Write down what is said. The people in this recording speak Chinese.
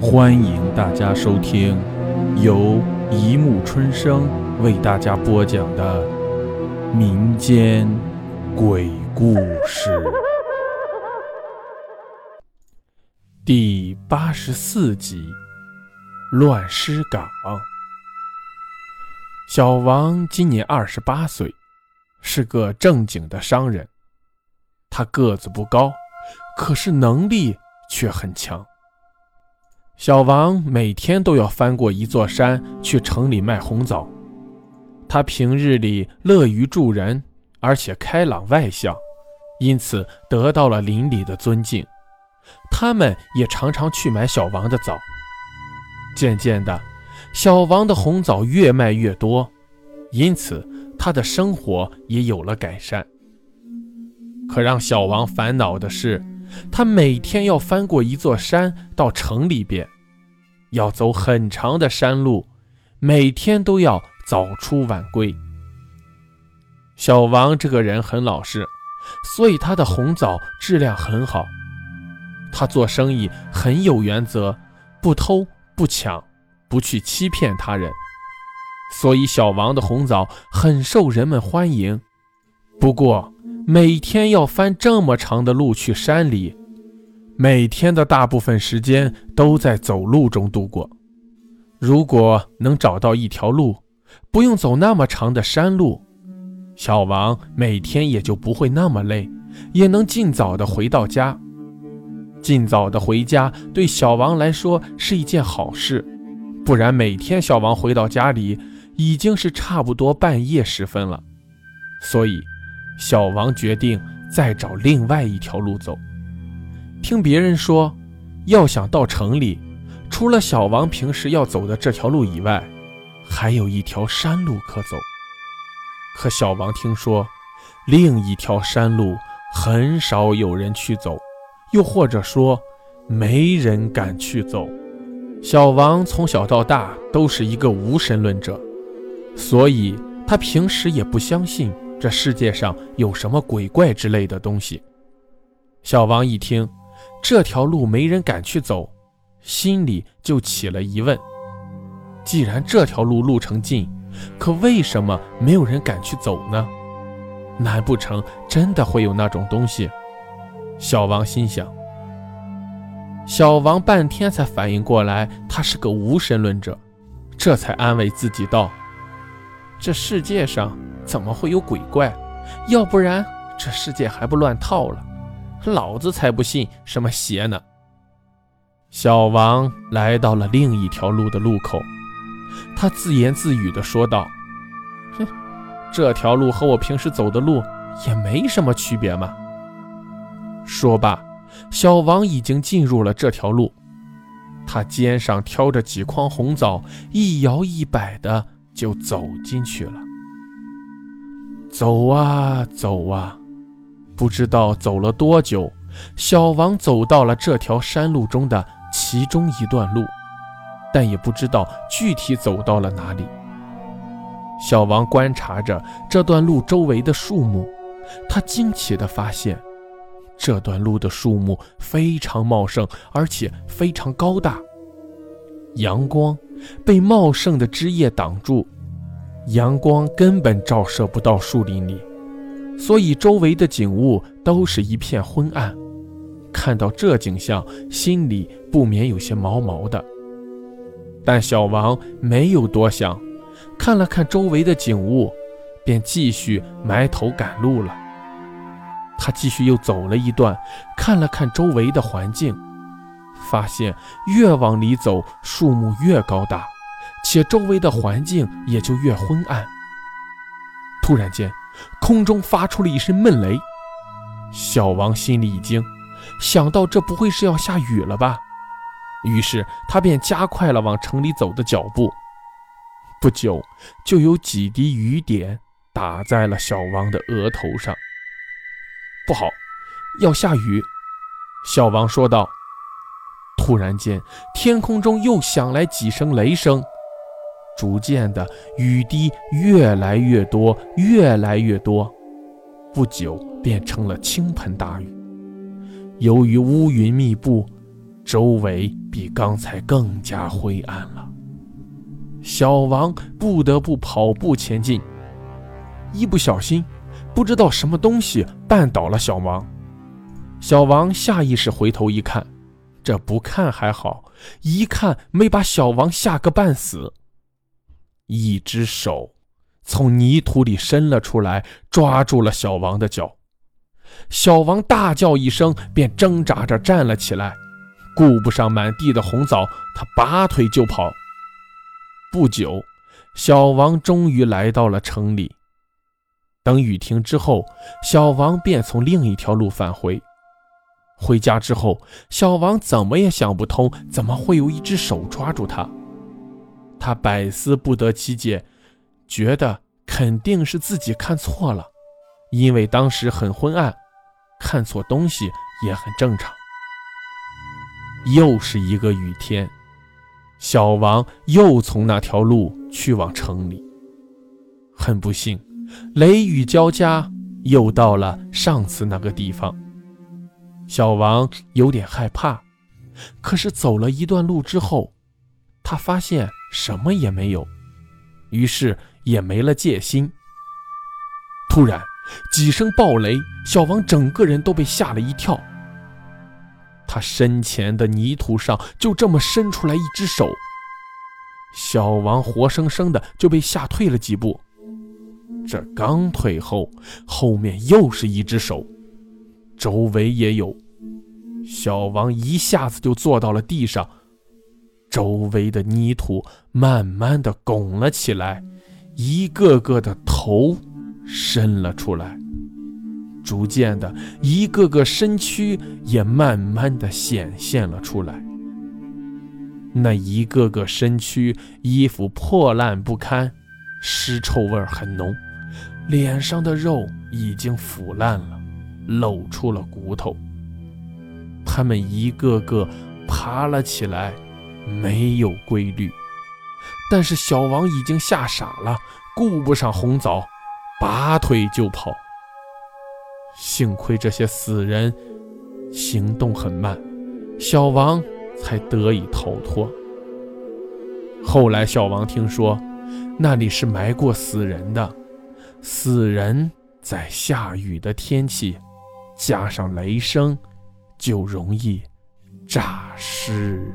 欢迎大家收听由一木春生为大家播讲的民间鬼故事第八十四集《乱尸岗》。小王今年二十八岁，是个正经的商人。他个子不高，可是能力却很强。小王每天都要翻过一座山去城里卖红枣。他平日里乐于助人，而且开朗外向，因此得到了邻里的尊敬。他们也常常去买小王的枣。渐渐的，小王的红枣越卖越多，因此他的生活也有了改善。可让小王烦恼的是。他每天要翻过一座山到城里边，要走很长的山路，每天都要早出晚归。小王这个人很老实，所以他的红枣质量很好。他做生意很有原则，不偷不抢，不去欺骗他人，所以小王的红枣很受人们欢迎。不过，每天要翻这么长的路去山里，每天的大部分时间都在走路中度过。如果能找到一条路，不用走那么长的山路，小王每天也就不会那么累，也能尽早的回到家。尽早的回家对小王来说是一件好事，不然每天小王回到家里已经是差不多半夜时分了，所以。小王决定再找另外一条路走。听别人说，要想到城里，除了小王平时要走的这条路以外，还有一条山路可走。可小王听说，另一条山路很少有人去走，又或者说，没人敢去走。小王从小到大都是一个无神论者，所以他平时也不相信。这世界上有什么鬼怪之类的东西？小王一听，这条路没人敢去走，心里就起了疑问：既然这条路路程近，可为什么没有人敢去走呢？难不成真的会有那种东西？小王心想。小王半天才反应过来，他是个无神论者，这才安慰自己道：“这世界上……”怎么会有鬼怪？要不然这世界还不乱套了？老子才不信什么邪呢！小王来到了另一条路的路口，他自言自语地说道：“哼，这条路和我平时走的路也没什么区别嘛。”说罢，小王已经进入了这条路，他肩上挑着几筐红枣，一摇一摆的就走进去了。走啊走啊，不知道走了多久，小王走到了这条山路中的其中一段路，但也不知道具体走到了哪里。小王观察着这段路周围的树木，他惊奇地发现，这段路的树木非常茂盛，而且非常高大。阳光被茂盛的枝叶挡住。阳光根本照射不到树林里，所以周围的景物都是一片昏暗。看到这景象，心里不免有些毛毛的。但小王没有多想，看了看周围的景物，便继续埋头赶路了。他继续又走了一段，看了看周围的环境，发现越往里走，树木越高大。且周围的环境也就越昏暗。突然间，空中发出了一声闷雷，小王心里一惊，想到这不会是要下雨了吧？于是他便加快了往城里走的脚步。不久，就有几滴雨点打在了小王的额头上。不好，要下雨！小王说道。突然间，天空中又响来几声雷声。逐渐的，雨滴越来越多，越来越多，不久变成了倾盆大雨。由于乌云密布，周围比刚才更加灰暗了。小王不得不跑步前进，一不小心，不知道什么东西绊倒了小王。小王下意识回头一看，这不看还好，一看没把小王吓个半死。一只手从泥土里伸了出来，抓住了小王的脚。小王大叫一声，便挣扎着站了起来，顾不上满地的红枣，他拔腿就跑。不久，小王终于来到了城里。等雨停之后，小王便从另一条路返回。回家之后，小王怎么也想不通，怎么会有一只手抓住他。他百思不得其解，觉得肯定是自己看错了，因为当时很昏暗，看错东西也很正常。又是一个雨天，小王又从那条路去往城里。很不幸，雷雨交加，又到了上次那个地方。小王有点害怕，可是走了一段路之后，他发现什么也没有，于是也没了戒心。突然，几声暴雷，小王整个人都被吓了一跳。他身前的泥土上就这么伸出来一只手，小王活生生的就被吓退了几步。这刚退后，后面又是一只手。周围也有，小王一下子就坐到了地上，周围的泥土慢慢的拱了起来，一个个的头伸了出来，逐渐的，一个个身躯也慢慢的显现了出来。那一个个身躯衣服破烂不堪，尸臭味很浓，脸上的肉已经腐烂了。露出了骨头，他们一个个爬了起来，没有规律。但是小王已经吓傻了，顾不上红枣，拔腿就跑。幸亏这些死人行动很慢，小王才得以逃脱。后来小王听说，那里是埋过死人的，死人在下雨的天气。加上雷声，就容易诈尸。